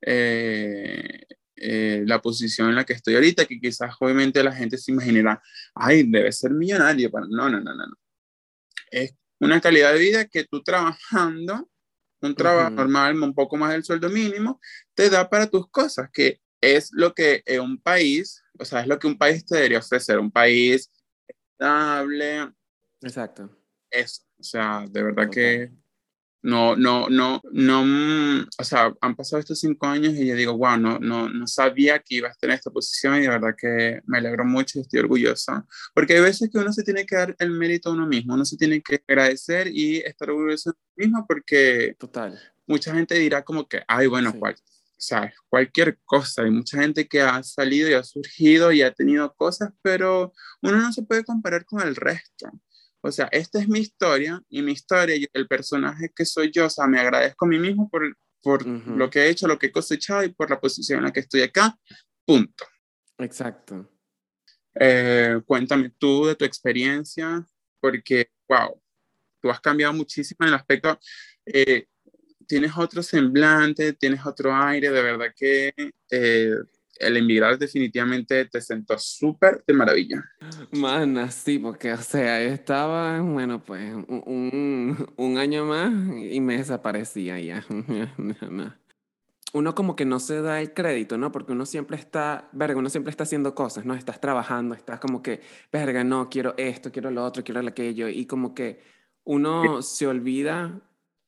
eh, eh, la posición en la que estoy ahorita, que quizás obviamente la gente se imaginará, ay, debe ser millonario, pero no, no, no, no, no. Es una calidad de vida que tú trabajando, un trabajo normal, un poco más del sueldo mínimo, te da para tus cosas, que es lo que un país, o sea, es lo que un país te debería ofrecer, un país estable. Exacto. Eso, o sea, de verdad que no, no, no, no, mm, o sea, han pasado estos cinco años y yo digo, wow, no, no, no sabía que iba a estar en esta posición y de verdad que me alegro mucho y estoy orgullosa, porque hay veces que uno se tiene que dar el mérito a uno mismo, uno se tiene que agradecer y estar orgulloso de uno mismo porque Total. mucha gente dirá como que, ay, bueno, cual, o sea, cualquier cosa, hay mucha gente que ha salido y ha surgido y ha tenido cosas, pero uno no se puede comparar con el resto. O sea, esta es mi historia y mi historia y el personaje que soy yo, o sea, me agradezco a mí mismo por, por lo que he hecho, lo que he cosechado y por la posición en la que estoy acá. Punto. Exacto. Eh, cuéntame tú de tu experiencia, porque, wow, tú has cambiado muchísimo en el aspecto, eh, tienes otro semblante, tienes otro aire, de verdad que eh, el emigrar definitivamente te sentó súper de maravilla. Mana, sí, porque, o sea, yo estaba, bueno, pues, un, un, año más y me desaparecía ya. Uno como que no se da el crédito, ¿no? Porque uno siempre está, verga, uno siempre está haciendo cosas, ¿no? Estás trabajando, estás como que, verga, no, quiero esto, quiero lo otro, quiero aquello, y como que uno se olvida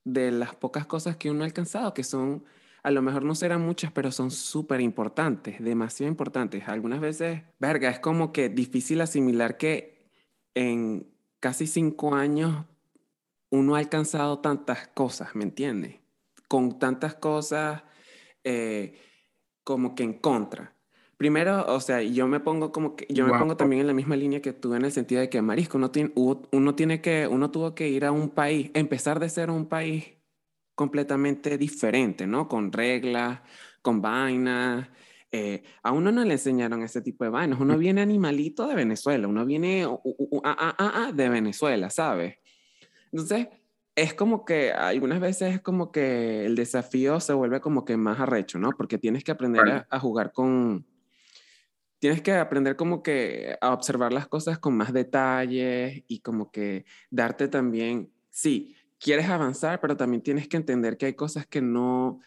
de las pocas cosas que uno ha alcanzado, que son a lo mejor no serán muchas, pero son súper importantes, demasiado importantes. Algunas veces, verga, es como que difícil asimilar que en casi cinco años uno ha alcanzado tantas cosas, ¿me entiendes? Con tantas cosas eh, como que en contra. Primero, o sea, yo me pongo como que, yo me pongo también en la misma línea que tú en el sentido de que, Marisco, uno tiene, uno tiene que, uno tuvo que ir a un país, empezar de ser un país completamente diferente, ¿no? Con reglas, con vainas. Eh, a uno no le enseñaron ese tipo de vainas. Uno viene animalito de Venezuela, uno viene de Venezuela, ¿sabes? Entonces, es como que algunas veces es como que el desafío se vuelve como que más arrecho, ¿no? Porque tienes que aprender a, jugar con... Tienes que aprender como que a observar las cosas con más detalles y como que darte también, sí, quieres avanzar, pero también tienes que entender que hay cosas que no,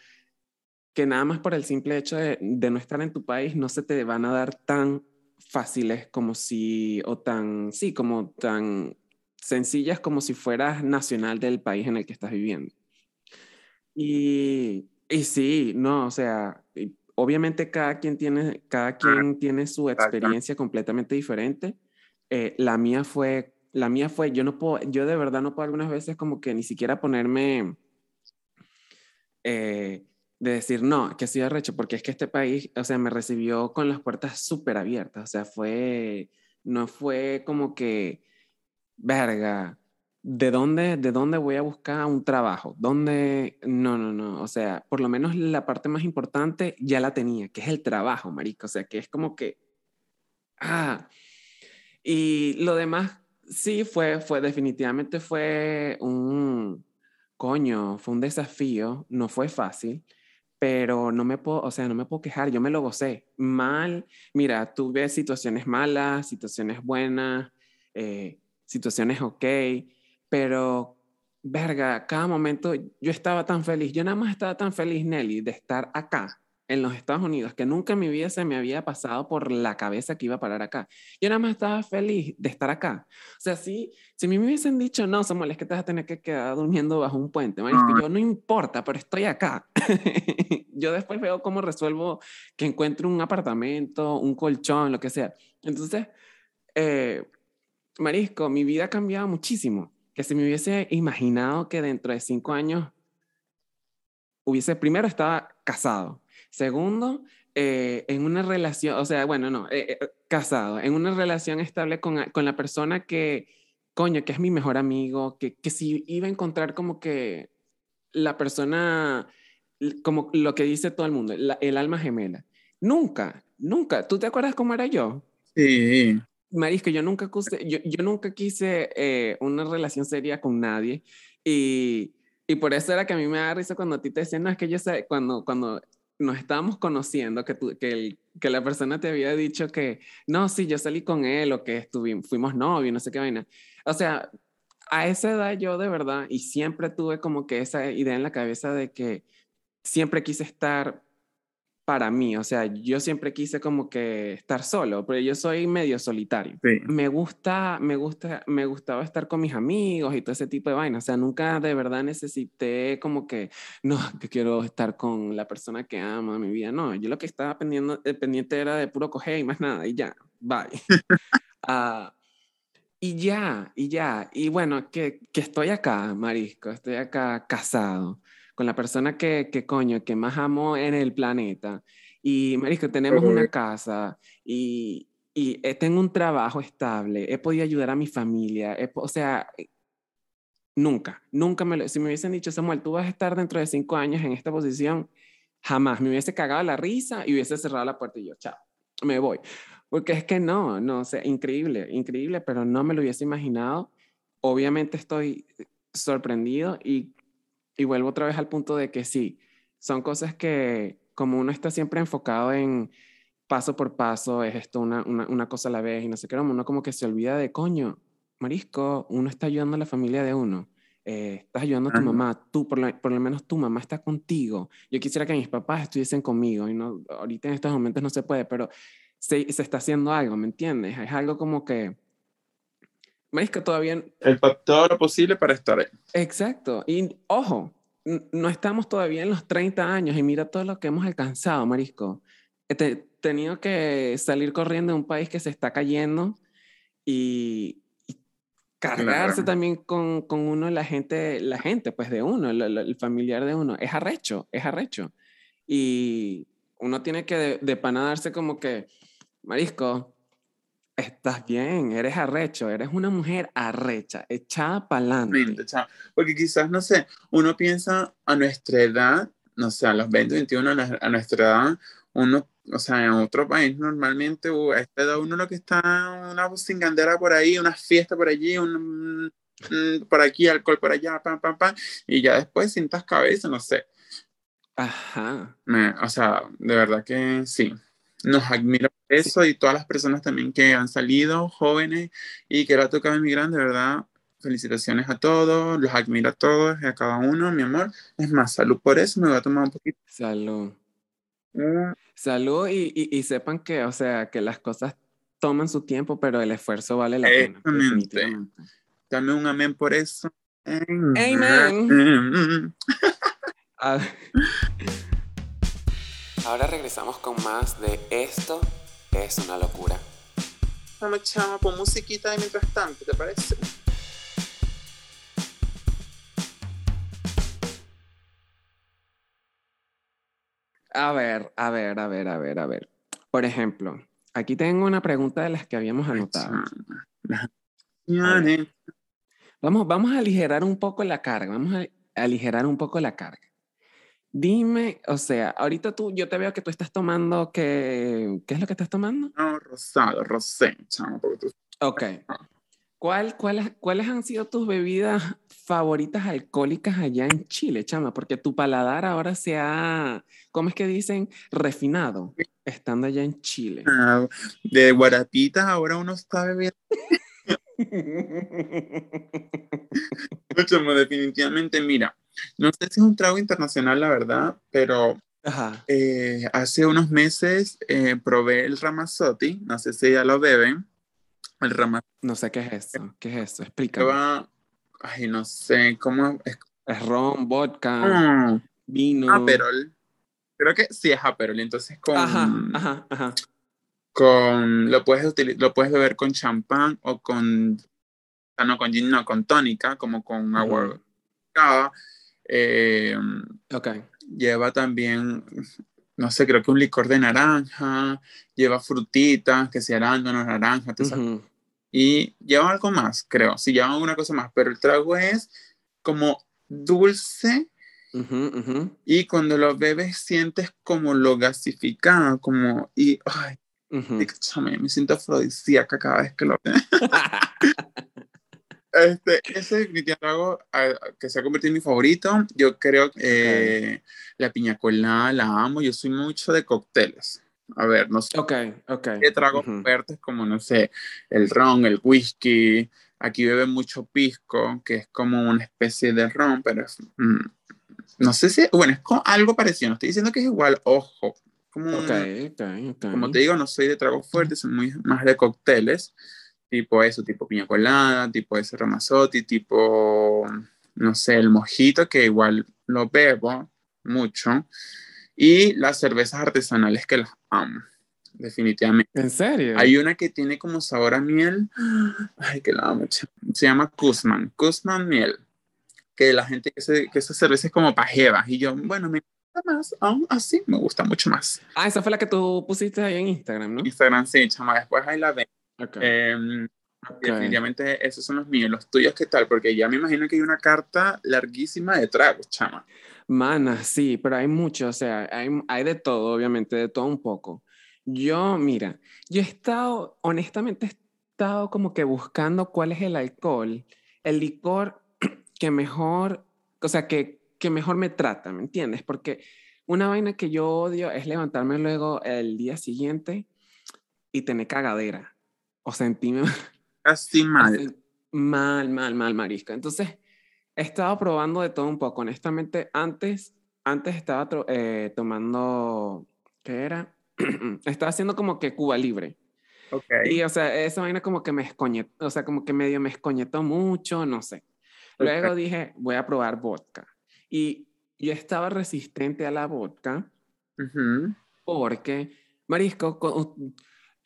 que nada más por el simple hecho de, no estar en tu país no se te van a dar tan fáciles como si, o tan, sí, como tan sencillas como si fueras nacional del país en el que estás viviendo. Y, y sí, no, o sea, obviamente cada quien tiene, cada quien tiene su experiencia completamente diferente. Eh, la mía fue la mía fue, yo no puedo, yo de verdad no puedo algunas veces como que ni siquiera ponerme eh, de decir, no, que soy arrecho, porque es que este país, o sea, me recibió con las puertas súper abiertas, o sea, fue, no fue como que, verga, ¿de dónde, ¿de dónde voy a buscar un trabajo? ¿Dónde? No, no, no, o sea, por lo menos la parte más importante ya la tenía, que es el trabajo, marico, o sea, que es como que, ah, Y lo demás, sí, fue, fue, definitivamente fue un, coño, fue un desafío, no fue fácil, pero no me puedo, o sea, no me puedo quejar, yo me lo gocé. Mal, mira, tuve situaciones malas, situaciones buenas, eh, situaciones ok, pero, verga, cada momento yo estaba tan feliz, yo nada más estaba tan feliz, Nelly, de estar acá en los Estados Unidos, que nunca en mi vida se me había pasado por la cabeza que iba a parar acá. Yo nada más estaba feliz de estar acá. O sea, si, si me hubiesen dicho, no, Samuel, es que te vas a tener que quedar durmiendo bajo un puente, que yo no importa, pero estoy acá. yo después veo cómo resuelvo que encuentre un apartamento, un colchón, lo que sea. Entonces, eh, Marisco, mi vida ha cambiado muchísimo. Que si me hubiese imaginado que dentro de cinco años hubiese, primero estaba casado, Segundo, eh, en una relación, o sea, bueno, no, eh, eh, casado, en una relación estable con, con, la persona que, coño, que es mi mejor amigo, que, que si iba a encontrar como que la persona, como lo que dice todo el mundo, el alma gemela. Nunca, nunca. ¿Tú te acuerdas cómo era yo? Sí. Marisco, yo nunca, quise, yo, yo nunca quise una relación seria con nadie y, y, por eso era que a mí me da risa cuando a ti te decían, no, es que yo sé, cuando, cuando nos estábamos conociendo, que, que, que, la persona te había dicho que, no, sí, yo salí con él o que estuvimos, fuimos novios, no sé qué vaina. O sea, a esa edad yo de verdad, y siempre tuve como que esa idea en la cabeza de que siempre quise estar para mí, o sea, yo siempre quise como que estar solo, pero yo soy medio solitario. Me gusta, me gusta, me gustaba estar con mis amigos y todo ese tipo de vainas, o sea, nunca de verdad necesité como que, no, que quiero estar con la persona que amo mi vida, no, yo lo que estaba pendiente, eh, pendiente era de puro coger y más nada, y ya, bye. uh, y ya, y ya, y bueno, que, que estoy acá, Marisco, estoy acá casado con la persona que, que coño, que más amo en el planeta. Y, Marisco, tenemos una casa y, y eh, tengo un trabajo estable, he podido ayudar a mi familia, o sea, eh, nunca, nunca me lo, si me hubiesen dicho, Samuel, tú vas a estar dentro de cinco años en esta posición, jamás me hubiese cagado la risa y hubiese cerrado la puerta y yo, chao, me voy. Porque es que no, no, o sea, increíble, increíble, pero no me lo hubiese imaginado. Obviamente estoy sorprendido y y vuelvo otra vez al punto de que sí, son cosas que como uno está siempre enfocado en paso por paso, es esto una, una, cosa a la vez y no sé qué, uno como que se olvida de coño, Marisco, uno está ayudando a la familia de uno. Eh, estás ayudando a tu mamá, tú, por lo, por lo, menos tu mamá está contigo. Yo quisiera que mis papás estuviesen conmigo y no, ahorita en estos momentos no se puede, pero se, se está haciendo algo, ¿me entiendes? Es algo como que Marisco, todavía... El todo lo posible para estar ahí. Exacto. Y ojo, no estamos todavía en los 30 años y mira todo lo que hemos alcanzado, Marisco. He tenido que salir corriendo de un país que se está cayendo y, cargarse también con, con, uno, la gente, la gente, pues de uno, el, familiar de uno. Es arrecho, es arrecho. Y uno tiene que de, de pana darse como que, Marisco, Estás bien, eres arrecho, eres una mujer arrecha, echada para adelante. Porque quizás, no sé, uno piensa a nuestra edad, no sé, a los 20, 21, a, nuestra edad, uno, o sea, en otro país normalmente, uh, a esta edad uno lo que está, una cingandera por ahí, una fiesta por allí, un, por aquí, alcohol por allá, pam, pam, pam, y ya después sientas cabeza, no sé. Ajá. o sea, de verdad que sí. Nos admira eso y todas las personas también que han salido, jóvenes, y que la toca grande, de verdad, felicitaciones a todos, los admiro a todos y a cada uno, mi amor. Es más, salud por eso, me voy a tomar un poquito. Salud. Mm. Salud y, y, sepan que, o sea, que las cosas toman su tiempo, pero el esfuerzo vale la pena. Dame un amén por eso. Amen. Ahora regresamos con más de esto es una locura. Vamos, chama, pon musiquita de mientras tanto, ¿te parece? A ver, a ver, a ver, a ver, a ver. Por ejemplo, aquí tengo una pregunta de las que habíamos anotado. Vamos, vamos a aligerar un poco la carga, vamos a aligerar un poco la carga. Dime, o sea, ahorita tú, yo te veo que tú estás tomando, ¿qué, ¿qué es lo que estás tomando? No, rosado, rosé, chamo, tú... Ok. ¿Cuál, cuál, ¿Cuáles han sido tus bebidas favoritas alcohólicas allá en Chile, chama? Porque tu paladar ahora se ha, ¿cómo es que dicen? Refinado, estando allá en Chile. Ah, de guarapitas ahora uno está bebiendo. Chamo, definitivamente, mira, no sé si es un trago internacional, la verdad, pero Ajá. eh, hace unos meses eh, probé el Ramazzotti, no sé si ya lo beben. El Ramazzotti No sé qué es eso. ¿Qué es eso? Explícame. ay, no sé, ¿cómo es? Es ron, vodka, Ah, vino. Aperol. Creo que sí es Aperol, entonces con, Ajá, ajá, ajá. con lo puedes lo puedes beber con champán o con no con gin, no, con tónica, como con agua. Eh, Ok. lleva también, no sé, creo que un licor de naranja, lleva frutitas, que sea arándano, naranja, esas Ujú. y lleva algo más, creo, sí lleva alguna cosa más, pero el trago es como dulce Ujú, ujú, y cuando lo bebes sientes como lo gasificado, como, y, ay, chame, me siento afrodisíaca cada vez que lo bebo. Este, ese ah, que se ha convertido en mi favorito, yo creo que eh, la piña colada la amo, yo soy mucho de cócteles. A ver, no sé Ok, ok. qué tragos Ujú. fuertes como, no sé, el ron, el whisky. Aquí beben mucho pisco, que es como una especie de ron, pero es, mm, no sé si, bueno, es co- algo parecido. No estoy diciendo que es igual, ojo. Como, Ok, ok, ok. como te digo, no soy de tragos fuertes, soy muy más de cócteles, tipo eso, tipo piña colada, tipo ese ramazotti, tipo, no sé, el mojito, que igual lo bebo mucho, y las cervezas artesanales que las amo, definitivamente. ¿En serio? Hay una que tiene como sabor a miel. Ay, que la amo. ch- Se llama Kuzman. Kuzman miel. Que la gente que, se, que esa cerveza es como pajeva. Y yo, bueno, me gusta más. Aún así, me gusta mucho más. Ah, esa fue la que tú pusiste ahí en Instagram, ¿no? Instagram, sí, chama. Después ahí la ven. Em, Definitivamente esos son los míos. Los tuyos, ¿qué tal? Porque ya me imagino que hay una carta larguísima de tragos, chama. Mana, sí, pero hay mucho, o sea, hay, hay de todo, obviamente, de todo un poco. Yo, mira, yo he estado, honestamente, he estado como que buscando cuál es el alcohol, el licor que mejor, o sea, que, que mejor me trata, ¿me entiendes? Porque una vaina que yo odio es levantarme luego el día siguiente y tener cagadera o sentirme Casi mal. Mal, mal, mal, marisca. Entonces, he estado probando de todo un poco. Honestamente, antes, antes estaba eh, tomando, ¿qué era? estaba haciendo como que Cuba Libre. Ok. Y, o sea, esa vaina como que me escoñetó, o sea, como que medio me escoñetó mucho, no sé. Luego Ok. dije, voy a probar vodka. Y yo estaba resistente a la vodka Ujú. porque, Marisco, co-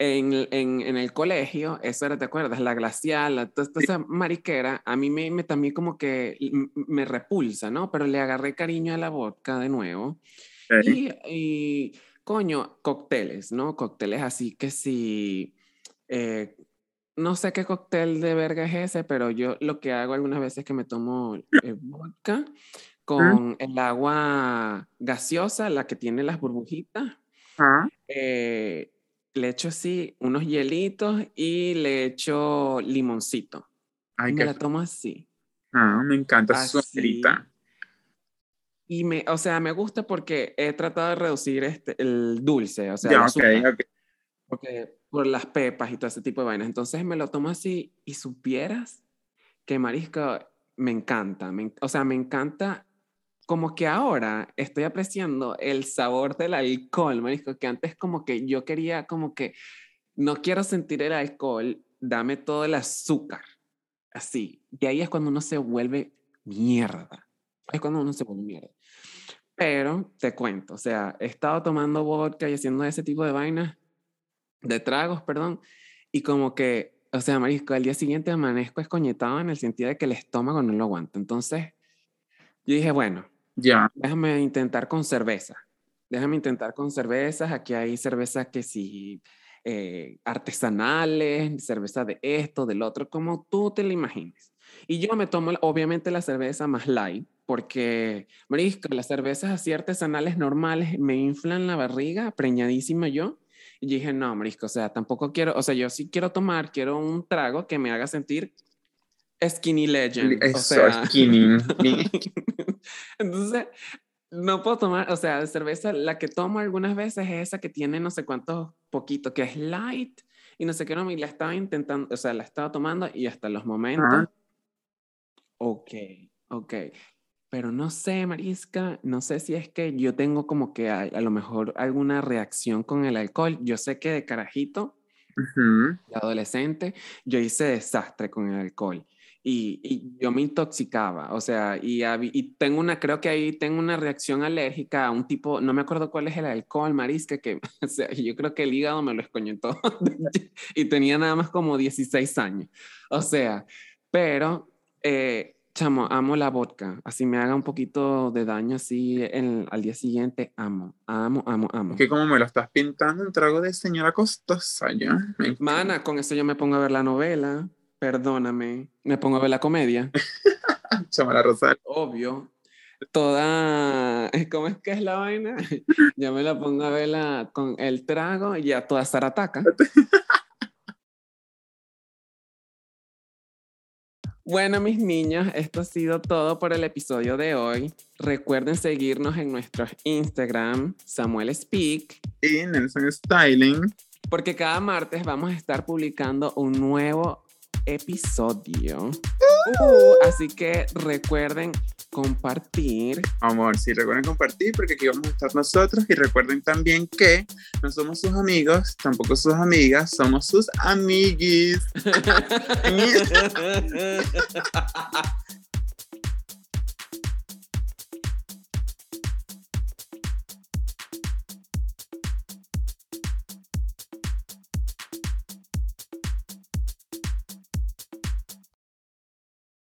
en, en, en el colegio, eso era, ¿te acuerdas? La glacial, la, toda esa mariquera, a mí me, me también como que me repulsa, ¿no? Pero le agarré cariño a la vodka de nuevo. Ok. Y, y, coño, cócteles, ¿no? Cócteles así que si... eh, no sé qué cóctel de verga es ese, pero yo lo que hago algunas veces es que me tomo eh, vodka con el agua gaseosa, la que tiene las burbujitas. Ah, eh, le echo así unos hielitos y le echo limoncito. Ay, y me la tomo así. ah, me encanta su Así. somerita. Y me, o sea, me gusta porque he tratado de reducir este, el dulce, o sea, Ya, el ok, azúcar, ok. porque por las pepas y todo ese tipo de vainas. Entonces me lo tomo así y supieras que marisco me encanta, me o sea, me encanta como que ahora estoy apreciando el sabor del alcohol, marisco, que antes como que yo quería como que no quiero sentir el alcohol, dame todo el azúcar, así. Y ahí es cuando uno se vuelve mierda. Es cuando uno se vuelve mierda. Pero te cuento, o sea, he estado tomando vodka y haciendo ese tipo de vainas, de tragos, perdón, y como que, o sea, marisco, al día siguiente amanezco escoñetado en el sentido de que el estómago no lo aguanta. Entonces, yo dije, bueno, Ya, déjame intentar con cerveza. Déjame intentar con cervezas. Aquí hay cervezas que sí, eh, artesanales, cerveza de esto, del otro, como tú te lo imagines. Y yo me tomo, obviamente, la cerveza más light, porque, marisco, las cervezas así artesanales normales me inflan la barriga, preñadísima yo, Y dije, no, marisco, o sea, tampoco quiero, o sea, yo sí quiero tomar, quiero un trago que me haga sentir skinny legend. o sea, skinny. Entonces, no puedo tomar, o sea, de cerveza, la que tomo algunas veces es esa que tiene no sé cuántos poquitos, que es light y no sé qué, no, y la estaba intentando, o sea, la estaba tomando y hasta los momentos. Ah. Ok, ok. Pero no sé, Marisca, no sé si es que yo tengo como que a, lo mejor alguna reacción con el alcohol. Yo sé que de carajito, de adolescente, yo hice desastre con el alcohol. Y, y, yo me intoxicaba, o sea, y, y, tengo una, creo que ahí tengo una reacción alérgica a un tipo, no me acuerdo cuál es el alcohol, marisca, que o sea, yo creo que el hígado me lo escoñetó y tenía nada más como 16 años, o sea, pero eh, Chamo, amo la vodka. Así me haga un poquito de daño así al día siguiente. Amo, amo, amo, amo. Que como me lo estás pintando, un trago de señora costosa, ¿ya? Mana, con eso yo me pongo a ver la novela. Perdóname. Me pongo a ver la comedia. Chama la Rosal. Obvio. Toda, ¿cómo es que es la vaina? ya me la pongo a verla con el trago y ya toda zarataca. Bueno, mis niños, esto ha sido todo por el episodio de hoy. Recuerden seguirnos en nuestros Instagram, Samuel Speak y Nelson Styling, porque cada martes vamos a estar publicando un nuevo episodio. Uh, así que recuerden compartir. Amor, sí, recuerden compartir porque aquí vamos a estar nosotros y recuerden también que no somos sus amigos, tampoco sus amigas, somos sus amiguis.